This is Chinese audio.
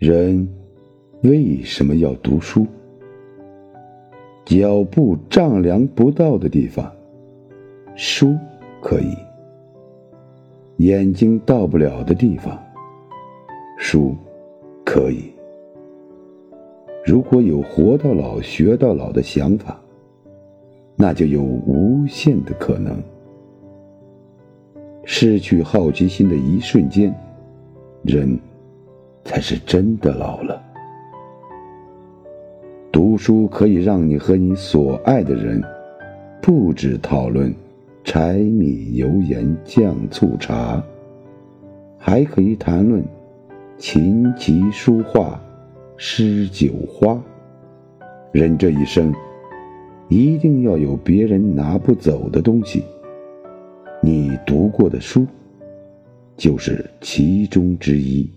人为什么要读书？脚步丈量不到的地方，书可以；眼睛到不了的地方，书可以。如果有活到老学到老的想法，那就有无限的可能。失去好奇心的一瞬间，人才是真的老了。读书可以让你和你所爱的人，不止讨论柴米油盐酱醋茶，还可以谈论琴棋书画诗酒花。人这一生，一定要有别人拿不走的东西。你读过的书，就是其中之一。